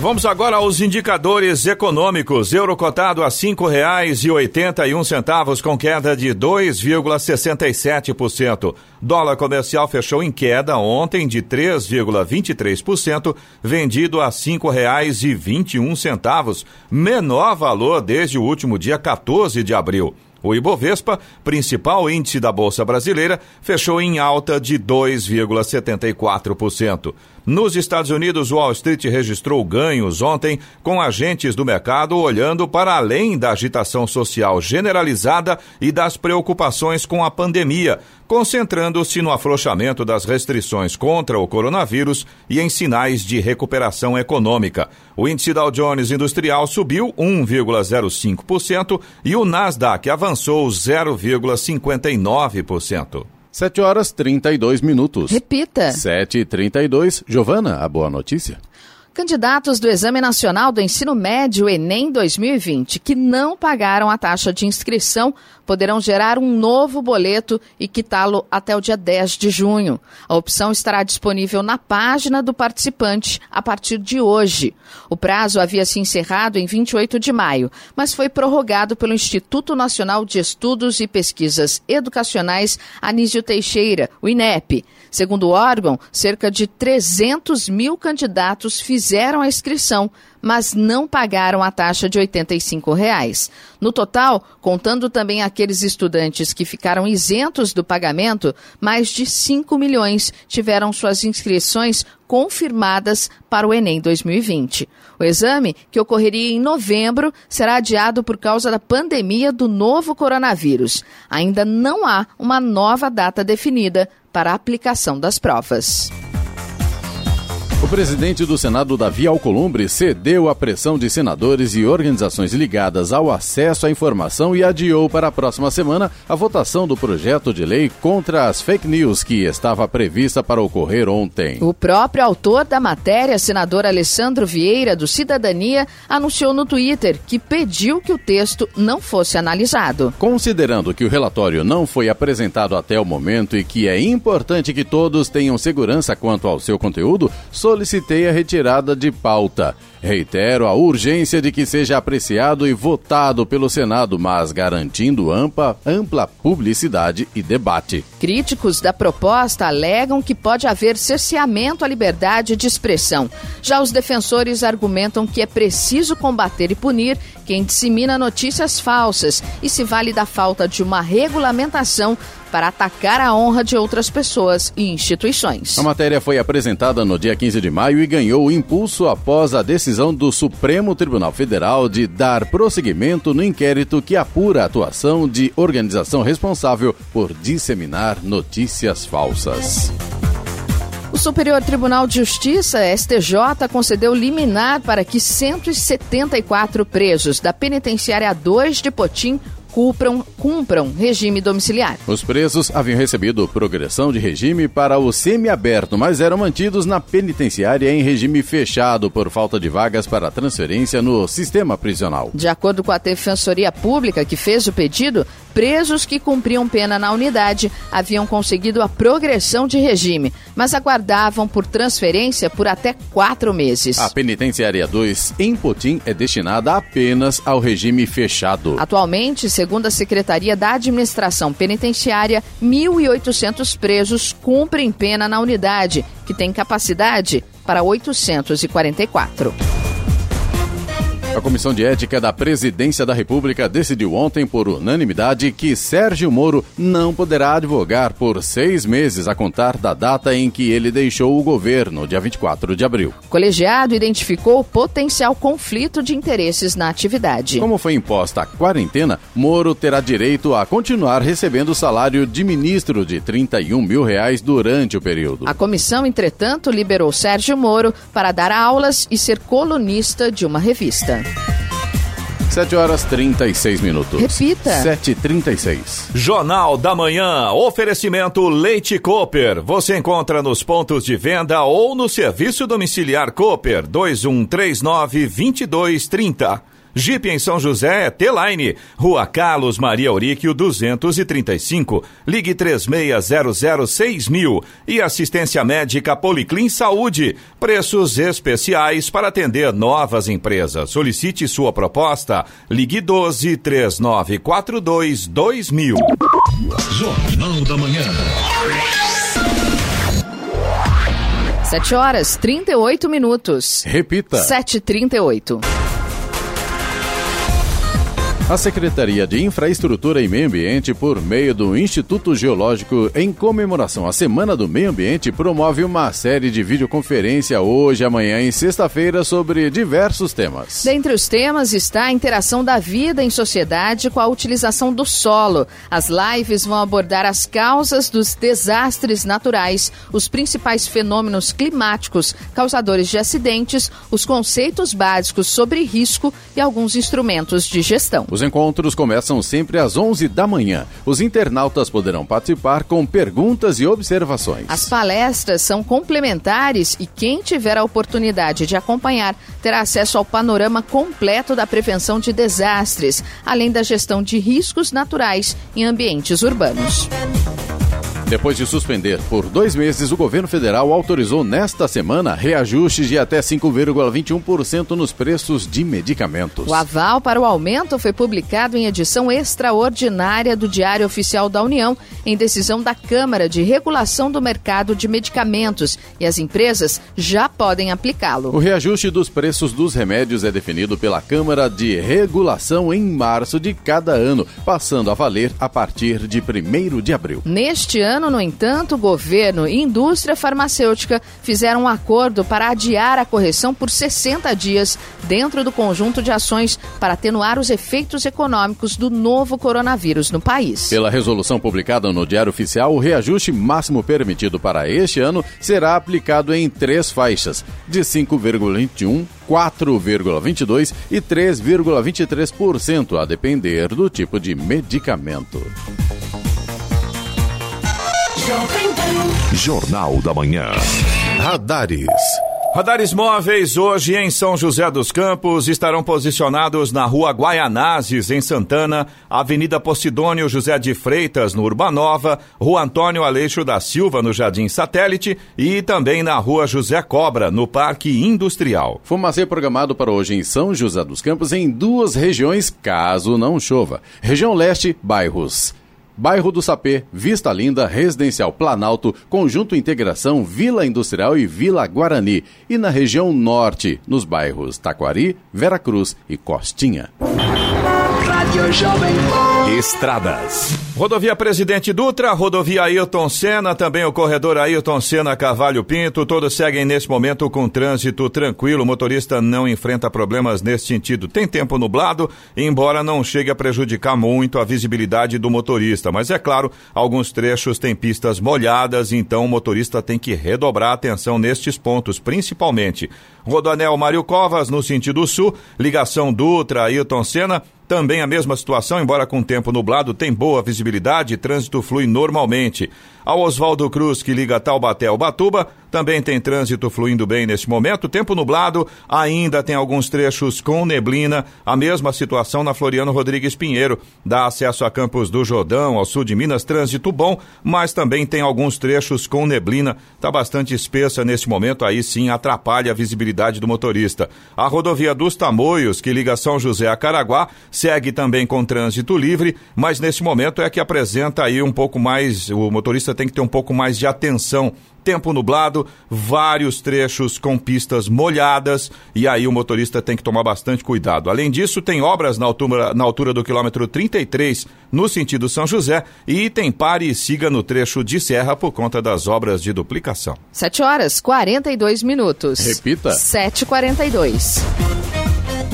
Vamos agora aos indicadores econômicos. Euro cotado a um centavos com queda de 2,67%. Dólar comercial fechou em queda ontem de 3,23%, vendido a um centavos, menor valor desde o último dia 14 de abril. O Ibovespa, principal índice da Bolsa Brasileira, fechou em alta de 2,74%. Nos Estados Unidos, Wall Street registrou ganhos ontem, com agentes do mercado olhando para além da agitação social generalizada e das preocupações com a pandemia, concentrando-se no afrouxamento das restrições contra o coronavírus e em sinais de recuperação econômica. O índice Dow Jones Industrial subiu 1,05% e o Nasdaq avançou 0,59%. 7 horas 32 minutos. Repita. 7 e 32 Giovana, a boa notícia. Candidatos do Exame Nacional do Ensino Médio Enem 2020 que não pagaram a taxa de inscrição poderão gerar um novo boleto e quitá-lo até o dia 10 de junho. A opção estará disponível na página do participante a partir de hoje. O prazo havia se encerrado em 28 de maio, mas foi prorrogado pelo Instituto Nacional de Estudos e Pesquisas Educacionais Anísio Teixeira, o INEP. Segundo o órgão, cerca de 300 mil candidatos fizeram a inscrição, mas não pagaram a taxa de 85 reais. No total, contando também aqueles estudantes que ficaram isentos do pagamento, mais de 5 milhões tiveram suas inscrições confirmadas para o Enem 2020. O exame, que ocorreria em novembro, será adiado por causa da pandemia do novo coronavírus. Ainda não há uma nova data definida para a aplicação das provas. O presidente do Senado, Davi Alcolumbre, cedeu à pressão de senadores e organizações ligadas ao acesso à informação e adiou para a próxima semana a votação do projeto de lei contra as fake news que estava prevista para ocorrer ontem. O próprio autor da matéria, senador Alessandro Vieira, do Cidadania, anunciou no Twitter que pediu que o texto não fosse analisado. Considerando que o relatório não foi apresentado até o momento e que é importante que todos tenham segurança quanto ao seu conteúdo, solicitei a retirada de pauta. Reitero a urgência de que seja apreciado e votado pelo Senado, mas garantindo ampla, ampla publicidade e debate. Críticos da proposta alegam que pode haver cerceamento à liberdade de expressão. Já os defensores argumentam que é preciso combater e punir quem dissemina notícias falsas e se vale da falta de uma regulamentação para atacar a honra de outras pessoas e instituições. A matéria foi apresentada no dia 15 de maio e ganhou impulso após a decisão do Supremo Tribunal Federal de dar prosseguimento no inquérito que apura a atuação de organização responsável por disseminar notícias falsas. O Superior Tribunal de Justiça, STJ, concedeu liminar para que 174 presos da penitenciária 2 de Potim cumpram, cumpram regime domiciliar. Os presos haviam recebido progressão de regime para o semiaberto, mas eram mantidos na penitenciária em regime fechado por falta de vagas para transferência no sistema prisional. De acordo com a Defensoria Pública que fez o pedido, presos que cumpriam pena na unidade haviam conseguido a progressão de regime, mas aguardavam por transferência por até quatro meses. A penitenciária 2 em Potim é destinada apenas ao regime fechado. Atualmente, segundo a Secretaria da Administração Penitenciária, 1.800 presos cumprem pena na unidade, que tem capacidade para 844. A Comissão de Ética da Presidência da República decidiu ontem, por unanimidade, que Sérgio Moro não poderá advogar por seis meses a contar da data em que ele deixou o governo, dia 24 de abril. O colegiado identificou potencial conflito de interesses na atividade. Como foi imposta a quarentena, Moro terá direito a continuar recebendo o salário de ministro de 31 mil reais durante o período. A comissão, entretanto, liberou Sérgio Moro para dar aulas e ser colunista de uma revista. 7 horas 36 minutos. Repita. 7h36. Jornal da Manhã. Oferecimento Leite Cooper. Você encontra nos pontos de venda ou no serviço domiciliar Cooper 2139 2230. Jeep em São José é T-Line, Rua Carlos Maria Auríquio 235, ligue 36006000 e assistência médica Policlin Saúde, preços especiais para atender novas empresas. Solicite sua proposta, ligue 12 3942 2000. Jornal da Manhã. 7 horas 38 minutos. Repita. 7h38. A Secretaria de Infraestrutura e Meio Ambiente, por meio do Instituto Geológico, em comemoração à Semana do Meio Ambiente, promove uma série de videoconferência hoje, amanhã e sexta-feira sobre diversos temas. Dentre os temas está a interação da vida em sociedade com a utilização do solo. As lives vão abordar as causas dos desastres naturais, os principais fenômenos climáticos causadores de acidentes, os conceitos básicos sobre risco e alguns instrumentos de gestão. Os encontros começam sempre às 11 da manhã. Os internautas poderão participar com perguntas e observações. As palestras são complementares e quem tiver a oportunidade de acompanhar terá acesso ao panorama completo da prevenção de desastres, além da gestão de riscos naturais em ambientes urbanos. Depois de suspender por dois meses, o governo federal autorizou nesta semana reajustes de até 5,21% nos preços de medicamentos. O aval para o aumento foi publicado em edição extraordinária do Diário Oficial da União, em decisão da Câmara de Regulação do Mercado de Medicamentos, e as empresas já podem aplicá-lo. O reajuste dos preços dos remédios é definido pela Câmara de Regulação em março de cada ano, passando a valer a partir de 1 de abril. Neste ano, ano, no entanto, governo e indústria farmacêutica fizeram um acordo para adiar a correção por 60 dias dentro do conjunto de ações para atenuar os efeitos econômicos do novo coronavírus no país. Pela resolução publicada no Diário Oficial, o reajuste máximo permitido para este ano será aplicado em três faixas, de 5,21 4,22% e 3,23%, a depender do tipo de medicamento. Jornal da Manhã. Radares. Radares móveis hoje em São José dos Campos estarão posicionados na Rua Guaianazes, em Santana, Avenida Posidônio José de Freitas, no Urbanova, Rua Antônio Aleixo da Silva, no Jardim Satélite e também na Rua José Cobra, no Parque Industrial. Fumacê programado para hoje em São José dos Campos em duas regiões, caso não chova. Região Leste, bairros Bairro do Sapê, Vista Linda, Residencial Planalto, Conjunto Integração, Vila Industrial e Vila Guarani. E na região norte, nos bairros Taquari, Veracruz e Costinha. Estradas. Rodovia Presidente Dutra, rodovia Ailton Senna, também o corredor Ailton Senna Cavalho Pinto, todos seguem nesse momento com trânsito tranquilo. O motorista não enfrenta problemas nesse sentido. Tem tempo nublado, embora não chegue a prejudicar muito a visibilidade do motorista. Mas é claro, alguns trechos têm pistas molhadas, então o motorista tem que redobrar a atenção nestes pontos, principalmente. Rodoanel Mário Covas, no sentido sul, ligação Dutra Ailton Senna, também a mesma situação, embora com tempo nublado, tem boa visibilidade e trânsito flui normalmente. Ao Oswaldo Cruz, que liga Taubaté ao Batuba, também tem trânsito fluindo bem neste momento. Tempo nublado, ainda tem alguns trechos com neblina. A mesma situação na Floriano Rodrigues Pinheiro. Dá acesso a Campos do Jordão, ao sul de Minas, trânsito bom, mas também tem alguns trechos com neblina. Está bastante espessa neste momento, aí sim atrapalha a visibilidade do motorista. A rodovia dos Tamoios, que liga São José a Caraguá, segue também com trânsito livre, mas neste momento é que apresenta aí um pouco mais, o motorista tem que ter um pouco mais de atenção tempo nublado, vários trechos com pistas molhadas e aí o motorista tem que tomar bastante cuidado. Além disso, tem obras na altura, na altura do quilômetro 33 no sentido São José e tem pare e siga no trecho de serra por conta das obras de duplicação. 7 horas 42 minutos. Repita. 7h42.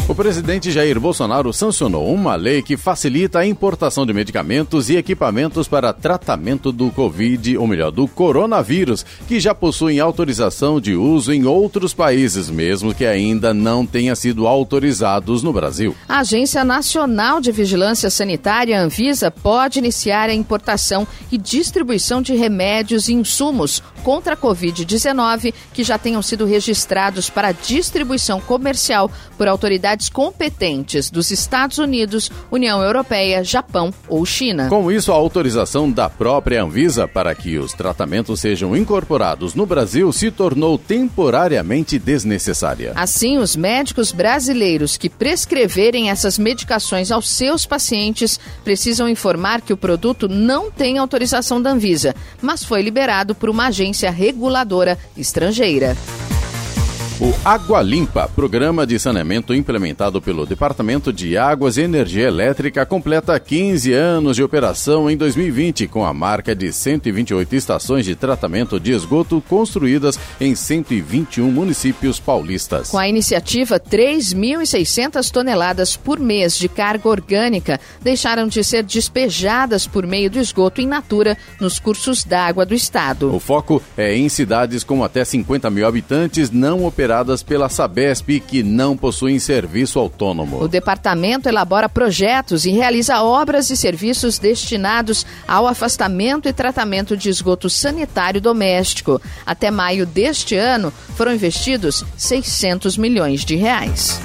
O presidente Jair Bolsonaro sancionou uma lei que facilita a importação de medicamentos e equipamentos para tratamento do Covid, ou melhor, do coronavírus, que já possuem autorização de uso em outros países, mesmo que ainda não tenha sido autorizados no Brasil. A Agência Nacional de Vigilância Sanitária, Anvisa, pode iniciar a importação e distribuição de remédios e insumos contra a Covid-19 que já tenham sido registrados para distribuição comercial por autoridades autoridades competentes dos Estados Unidos, União Europeia, Japão ou China. Com isso, a autorização da própria Anvisa para que os tratamentos sejam incorporados no Brasil se tornou temporariamente desnecessária. Assim, os médicos brasileiros que prescreverem essas medicações aos seus pacientes precisam informar que o produto não tem autorização da Anvisa, mas foi liberado por uma agência reguladora estrangeira. O Água Limpa, programa de saneamento implementado pelo Departamento de Águas e Energia Elétrica, completa 15 anos de operação em 2020, com a marca de 128 estações de tratamento de esgoto construídas em 121 municípios paulistas. Com a iniciativa, 3.600 toneladas por mês de carga orgânica deixaram de ser despejadas por meio do esgoto in natura nos cursos d'água do estado. O foco é em cidades com até 50 mil habitantes não operadas operadas pela Sabesp que não possuem serviço autônomo. O departamento elabora projetos e realiza obras e serviços destinados ao afastamento e tratamento de esgoto sanitário doméstico. Até maio deste ano, foram investidos 600 milhões de reais.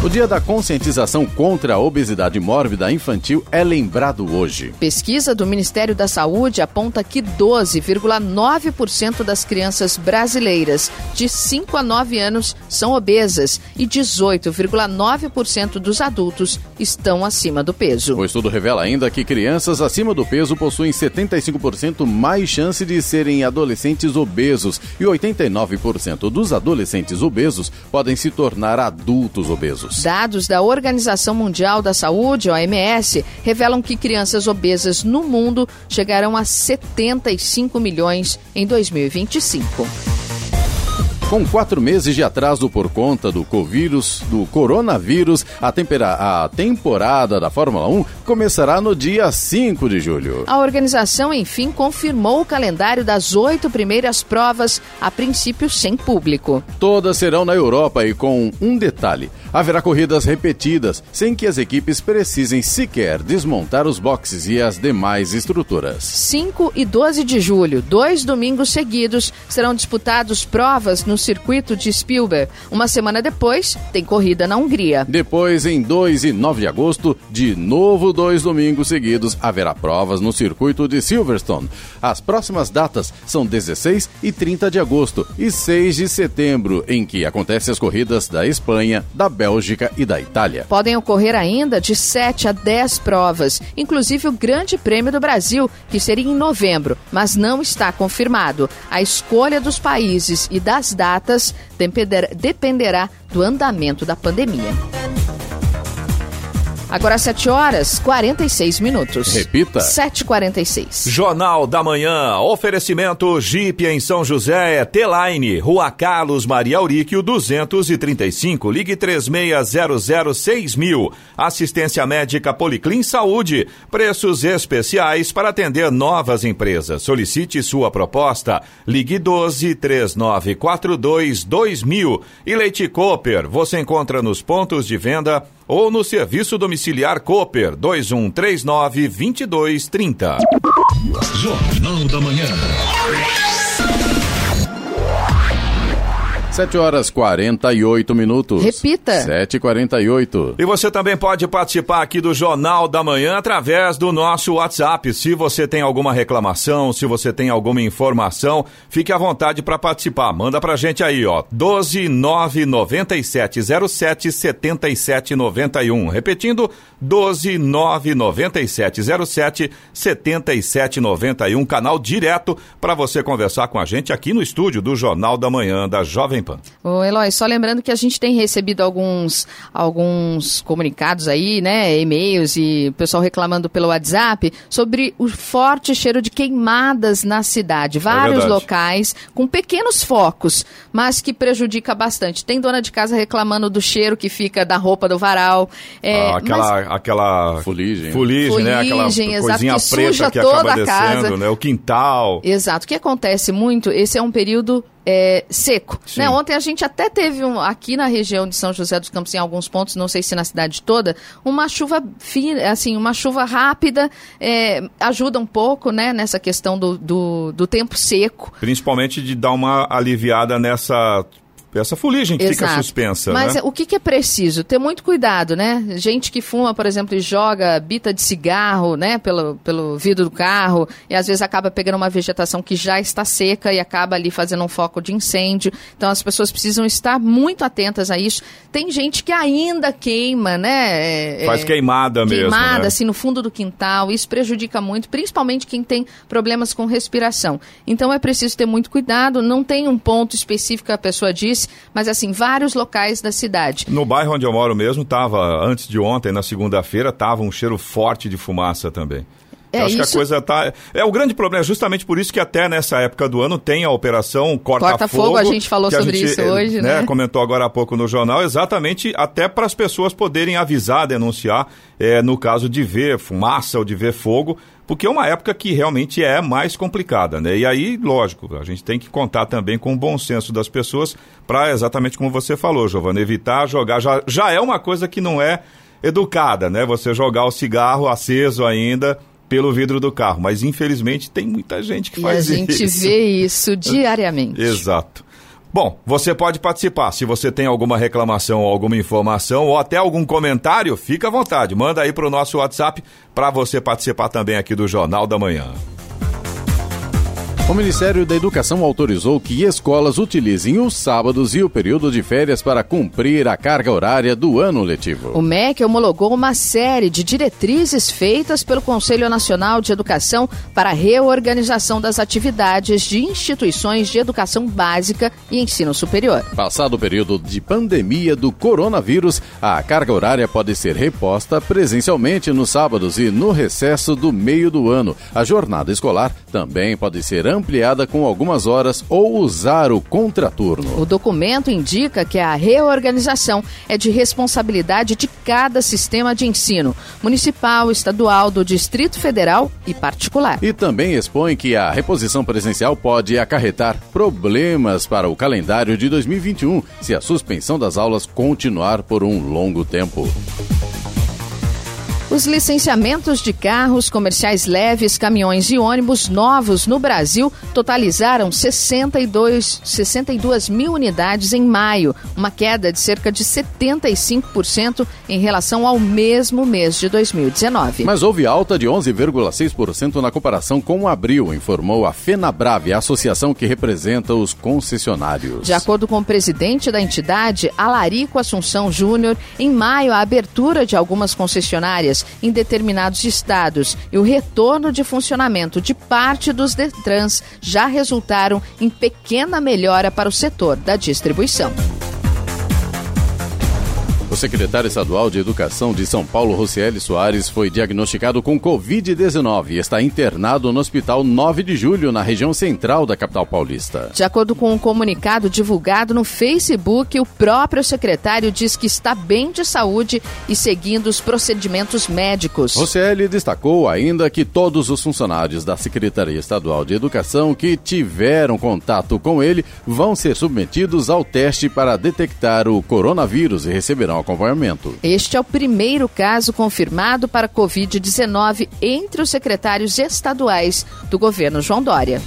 O Dia da Conscientização contra a Obesidade Mórbida Infantil é lembrado hoje. Pesquisa do Ministério da Saúde aponta que 12,9% das crianças brasileiras de 5 a 9 anos são obesas e 18,9% dos adultos estão acima do peso. O estudo revela ainda que crianças acima do peso possuem 75% mais chance de serem adolescentes obesos e 89% dos adolescentes obesos podem se tornar adultos obesos. Dados da Organização Mundial da Saúde, OMS, revelam que crianças obesas no mundo chegarão a 75 milhões em 2025. Com quatro meses de atraso por conta do covírus, do coronavírus, a, tempera, a temporada da Fórmula 1 começará no dia 5 de julho. A organização, enfim, confirmou o calendário das oito primeiras provas, a princípio sem público. Todas serão na Europa e com um detalhe: haverá corridas repetidas, sem que as equipes precisem sequer desmontar os boxes e as demais estruturas. 5 e 12 de julho, dois domingos seguidos, serão disputados provas no circuito de Spielberg. Uma semana depois, tem corrida na Hungria. Depois, em 2 e 9 de agosto, de novo dois domingos seguidos, haverá provas no circuito de Silverstone. As próximas datas são 16 e 30 de agosto e 6 de setembro, em que acontecem as corridas da Espanha, da Bélgica e da Itália. Podem ocorrer ainda de 7 a 10 provas, inclusive o Grande Prêmio do Brasil, que seria em novembro, mas não está confirmado. A escolha dos países e das datas datas dependerá do andamento da pandemia. Agora 7 horas 46 minutos. Repita. 7h46. Jornal da Manhã. Oferecimento Jeep em São José, T-Line, Rua Carlos Maria Auríquio 235. Ligue 36006000. Assistência médica Policlin Saúde. Preços especiais para atender novas empresas. Solicite sua proposta. Ligue 12 3942 2000. E Leite Cooper. Você encontra nos pontos de venda ou no serviço domiciliar Cooper 2139 2230. Jornal da Manhã. 7 horas 48 minutos. Repita. 7h48. E você também pode participar aqui do Jornal da Manhã através do nosso WhatsApp. Se você tem alguma reclamação, se você tem alguma informação, fique à vontade para participar. Manda pra gente aí, ó. 1299707 7791. Repetindo, 1299707 7791. Canal direto para você conversar com a gente aqui no estúdio do Jornal da Manhã da Jovem Pan. Ô, Eloy, só lembrando que a gente tem recebido alguns, alguns comunicados aí, né, e-mails e o pessoal reclamando pelo WhatsApp sobre o forte cheiro de queimadas na cidade. Vários verdade. locais com pequenos focos, mas que prejudica bastante. Tem dona de casa reclamando do cheiro que fica da roupa do varal. É, Ah, aquela, mas- aquela Fuligem. fuligem, né? Aquela Fuligem, exato, coisinha que preta suja que toda acaba a descendo, casa. né? O quintal. Exato. O que acontece muito, esse é um período é, seco. Né? Ontem a gente até teve um, aqui na região de São José dos Campos, em alguns pontos, não sei se na cidade toda, uma chuva fina, assim, uma chuva rápida, é, ajuda um pouco, né, nessa questão do, do, do tempo seco. Principalmente de dar uma aliviada nessa essa fuligem que fica Exato. suspensa, Mas né? o que, que é preciso? Ter muito cuidado, né? Gente que fuma, por exemplo, e joga bita de cigarro, né, pelo, pelo vidro do carro, e às vezes acaba pegando uma vegetação que já está seca e acaba ali fazendo um foco de incêndio. Então as pessoas precisam estar muito atentas a isso. Tem gente que ainda queima, né? é, Faz é, queimada mesmo, Queimada, né? assim, no fundo do quintal. Isso prejudica muito, principalmente quem tem problemas com respiração. Então é preciso ter muito cuidado. Não tem um ponto específico que a pessoa disse, mas assim, vários locais da cidade. No bairro onde eu moro mesmo, estava, antes de ontem, na segunda-feira, estava um cheiro forte de fumaça também. É, acho isso... que a coisa tá. É o grande problema, justamente por isso que até nessa época do ano tem a operação Corta-Fogo. Corta a gente falou sobre gente, isso hoje, né? né? Comentou agora há pouco no jornal, exatamente até para as pessoas poderem avisar, denunciar, é, no caso de ver fumaça ou de ver fogo, porque é uma época que realmente é mais complicada, né? E aí, lógico, a gente tem que contar também com o bom senso das pessoas para exatamente como você falou, Giovana, evitar jogar. Já, já é uma coisa que não é educada, né? Você jogar o cigarro aceso ainda pelo vidro do carro. Mas infelizmente tem muita gente que e faz isso. a gente isso. vê isso diariamente. Exato. Bom, você pode participar. Se você tem alguma reclamação, alguma informação ou até algum comentário, fica à vontade. Manda aí para o nosso WhatsApp para você participar também aqui do Jornal da Manhã. O Ministério da Educação autorizou que escolas utilizem os sábados e o período de férias para cumprir a carga horária do ano letivo. O MEC homologou uma série de diretrizes feitas pelo Conselho Nacional de Educação para a reorganização das atividades de instituições de educação básica e ensino superior. Passado o período de pandemia do coronavírus, a carga horária pode ser reposta presencialmente nos sábados e no recesso do meio do ano. A jornada escolar também pode ser ampliada com algumas horas ou usar o contraturno. O documento indica que a reorganização é de responsabilidade de cada sistema de ensino, municipal, estadual, do Distrito Federal e particular. E também expõe que a reposição presencial pode acarretar problemas para o calendário de 2021 se a suspensão das aulas continuar por um longo tempo. Os licenciamentos de carros comerciais leves, caminhões e ônibus novos no Brasil totalizaram 62, 62 mil unidades em maio, uma queda de cerca de 75% em relação ao mesmo mês de 2019. Mas houve alta de 11,6% na comparação com abril, informou a FenaBrave, a associação que representa os concessionários. De acordo com o presidente da entidade, Alarico Assunção Júnior, em maio a abertura de algumas concessionárias em determinados estados e o retorno de funcionamento de parte dos Detrans já resultaram em pequena melhora para o setor da distribuição. O secretário estadual de Educação de São Paulo, Rocieli Soares, foi diagnosticado com Covid-19 e está internado no Hospital 9 de Julho, na região central da capital paulista. De acordo com um comunicado divulgado no Facebook, o próprio secretário diz que está bem de saúde e seguindo os procedimentos médicos. Rocieli destacou ainda que todos os funcionários da Secretaria Estadual de Educação que tiveram contato com ele vão ser submetidos ao teste para detectar o coronavírus e receberão acompanhamento. Este é o primeiro caso confirmado para Covid-19 entre os secretários estaduais do governo João Dória.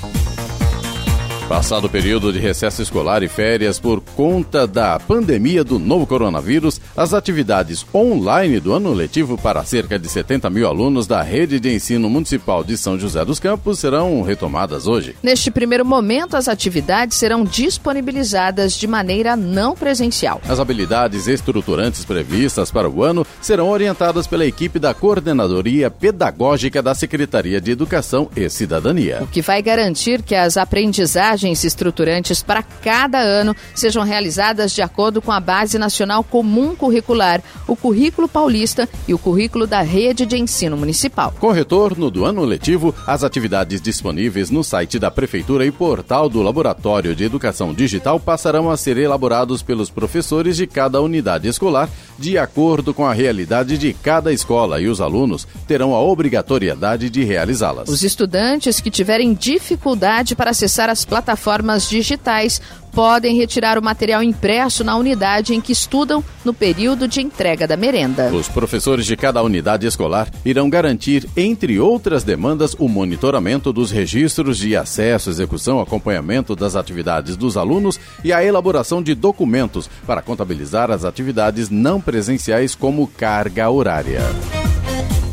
Passado o período de recesso escolar e férias por conta da pandemia do novo coronavírus, as atividades online do ano letivo para cerca de 70 mil alunos da rede de ensino municipal de São José dos Campos serão retomadas hoje. Neste primeiro momento, as atividades serão disponibilizadas de maneira não presencial. As habilidades estruturantes previstas para o ano serão orientadas pela equipe da Coordenadoria Pedagógica da Secretaria de Educação e Cidadania. O que vai garantir que as aprendizagens abordagens estruturantes para cada ano sejam realizadas de acordo com a Base Nacional Comum Curricular, o Currículo Paulista e o Currículo da Rede de Ensino Municipal. Com retorno do ano letivo, as atividades disponíveis no site da Prefeitura e portal do Laboratório de Educação Digital passarão a ser elaborados pelos professores de cada unidade escolar, de acordo com a realidade de cada escola, e os alunos terão a obrigatoriedade de realizá-las. Os estudantes que tiverem dificuldade para acessar as plataformas plataformas digitais podem retirar o material impresso na unidade em que estudam no período de entrega da merenda. Os professores de cada unidade escolar irão garantir, entre outras demandas, o monitoramento dos registros de acesso, execução, acompanhamento das atividades dos alunos e a elaboração de documentos para contabilizar as atividades não presenciais como carga horária.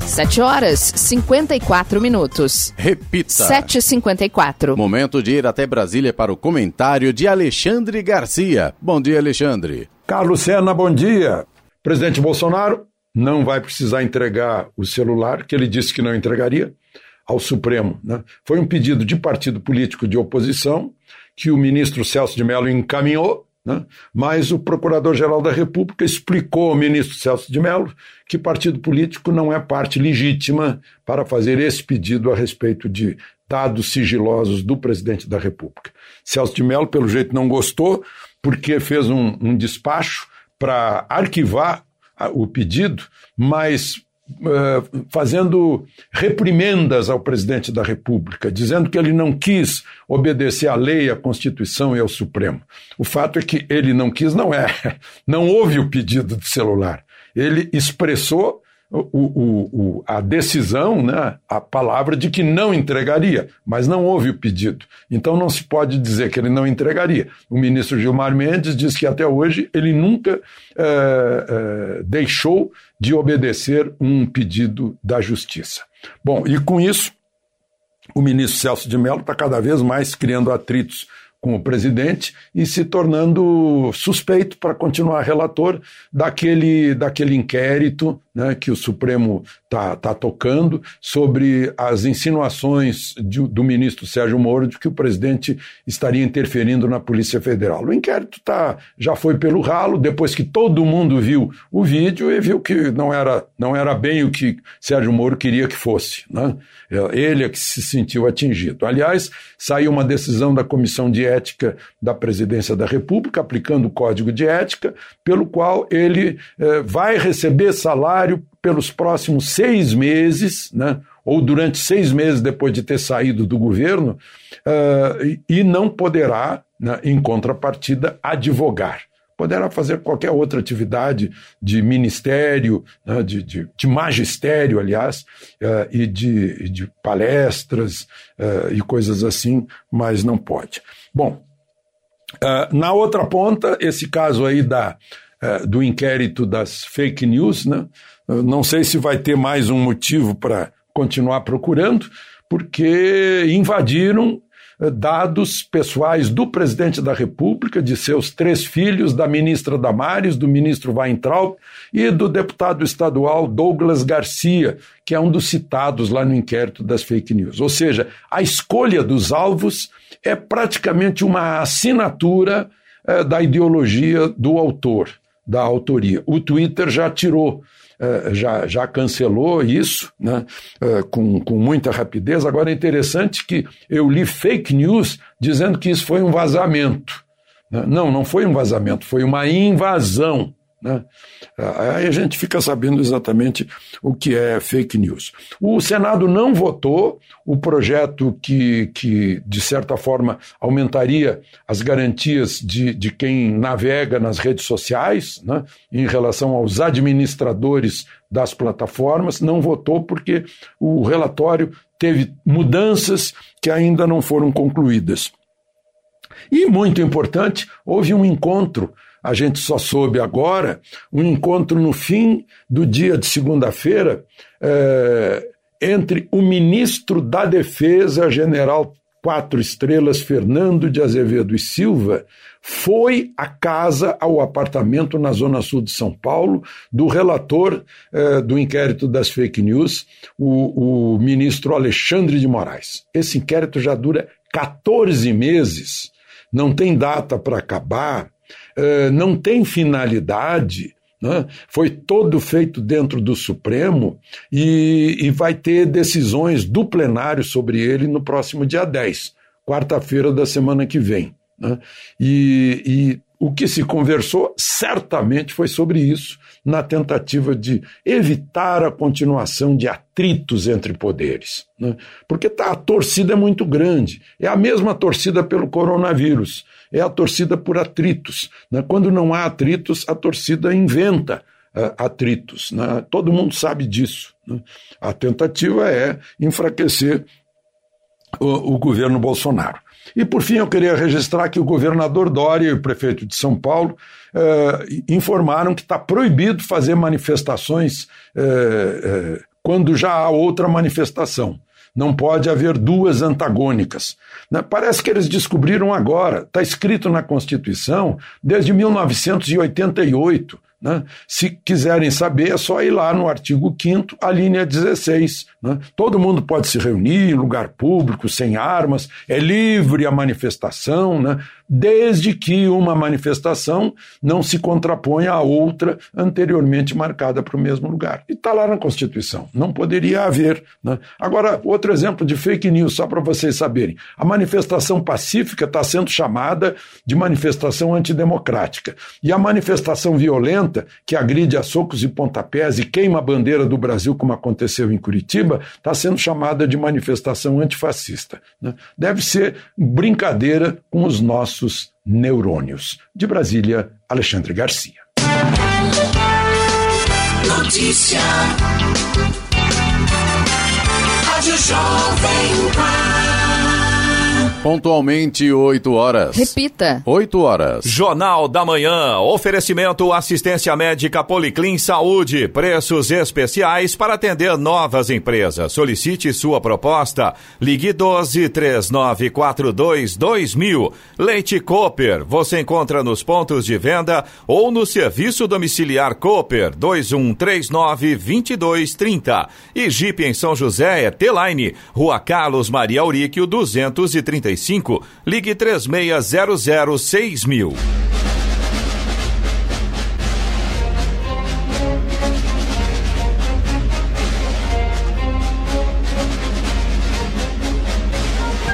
7 horas 54 minutos. Repita. 7h54. Momento de ir até Brasília para o comentário de Alexandre Garcia. Bom dia, Alexandre. Carlos Sena, bom dia. Presidente Bolsonaro não vai precisar entregar o celular, que ele disse que não entregaria, ao Supremo. Né? Foi um pedido de partido político de oposição que o ministro Celso de Mello encaminhou Né? Mas o Procurador-Geral da República explicou ao ministro Celso de Mello que partido político não é parte legítima para fazer esse pedido a respeito de dados sigilosos do presidente da República. Celso de Mello, pelo jeito, não gostou, porque fez um, um despacho para arquivar o pedido, mas uh, fazendo reprimendas ao presidente da República, dizendo que ele não quis obedecer à lei, à Constituição e ao Supremo. O fato é que ele não quis, não é. Não houve o pedido de celular. Ele expressou o, o, o, a decisão, né, a palavra de que não entregaria, mas não houve o pedido. Então não se pode dizer que ele não entregaria. O ministro Gilmar Mendes diz que até hoje ele nunca é, é, deixou de obedecer um pedido da justiça. Bom, e com isso, o ministro Celso de Mello está cada vez mais criando atritos com o presidente e se tornando suspeito para continuar relator daquele, daquele inquérito né, que o Supremo está tá tocando sobre as insinuações de, do ministro Sérgio Moro de que o presidente estaria interferindo na Polícia Federal. O inquérito tá, já foi pelo ralo, depois que todo mundo viu o vídeo e viu que não era, não era bem o que Sérgio Moro queria que fosse. Né? Ele é que se sentiu atingido. Aliás, saiu uma decisão da Comissão de Ética da Presidência da República, aplicando o Código de Ética, pelo qual ele eh, vai receber salário pelos próximos seis meses, né, ou durante seis meses depois de ter saído do governo, uh, e não poderá, né, em contrapartida, advogar poderá fazer qualquer outra atividade de ministério, né, de, de, de, magistério, aliás, uh, e de, de palestras uh, e coisas assim, mas não pode. Bom, na outra ponta, esse caso aí da, do inquérito das fake news, né, não sei se vai ter mais um motivo para continuar procurando, porque invadiram dados pessoais do presidente da República, de seus três filhos, da ministra Damares, do ministro Weintraub e do deputado estadual Douglas Garcia, que é um dos citados lá no inquérito das fake news. Ou seja, a escolha dos alvos é praticamente uma assinatura é, da ideologia do autor, da autoria. O Twitter já tirou eh, já, já cancelou isso né, eh, com, com muita rapidez. Agora é interessante que eu li fake news dizendo que isso foi um vazamento. Né. Não, não foi um vazamento, foi uma invasão né? Aí a gente fica sabendo exatamente o que é fake news. O Senado não votou o projeto que, que de certa forma, aumentaria as garantias de, de quem navega nas redes sociais né? em relação aos administradores das plataformas. Não votou porque o relatório teve mudanças que ainda não foram concluídas. E, muito importante, houve um encontro a gente só soube agora, um encontro no fim do dia de segunda-feira é, entre o ministro da Defesa, general quatro estrelas, Fernando de Azevedo e Silva, foi à casa, ao apartamento na Zona Sul de São Paulo, do relator eh, do inquérito das fake news, o, o ministro Alexandre de Moraes. Esse inquérito já dura 14 meses, não tem data para acabar, eh, não tem finalidade, né? foi todo feito dentro do Supremo e, e vai ter decisões do plenário sobre ele no próximo dia 10, quarta-feira da semana que vem. Né? E, e o que se conversou certamente foi sobre isso, na tentativa de evitar a continuação de atritos entre poderes. Né? Porque tá, a torcida é muito grande. É a mesma torcida pelo coronavírus, é a torcida por atritos. Né? Quando não há atritos, a torcida inventa uh, atritos. Né? Todo mundo sabe disso. Né? A tentativa é enfraquecer o, o governo Bolsonaro. E, por fim, eu queria registrar que o governador Dória e o prefeito de São Paulo eh, informaram que está proibido fazer manifestações eh, eh, quando já há outra manifestação. Não pode haver duas antagônicas. Né? Parece que eles descobriram agora, está escrito na Constituição desde 1988. Né? Se quiserem saber, é só ir lá no artigo 5, a linha 16. Né? Todo mundo pode se reunir em lugar público, sem armas, é livre a manifestação, né? Desde que uma manifestação não se contraponha a outra anteriormente marcada para o mesmo lugar. E está lá na Constituição, não poderia haver. Né? Agora, outro exemplo de fake news, só para vocês saberem: a manifestação pacífica está sendo chamada de manifestação antidemocrática. E a manifestação violenta, que agride a socos e pontapés e queima a bandeira do Brasil, como aconteceu em Curitiba, está sendo chamada de manifestação antifascista. Né? Deve ser brincadeira com os nossos nossos neurônios. De Brasília, Alexandre Garcia. Notícia. Rádio Jovem Pan. Pontualmente 8 horas. Repita. 8 horas. Jornal da Manhã. Oferecimento assistência médica Policlin Saúde. Preços especiais para atender novas empresas. Solicite sua proposta. Ligue 12 3942 2000. Leite Cooper. Você encontra nos pontos de venda ou no serviço domiciliar Cooper 2139 2230. E Jeep em São José é T-Line. Rua Carlos Maria Auríquio 230 35, ligue 3600 6000.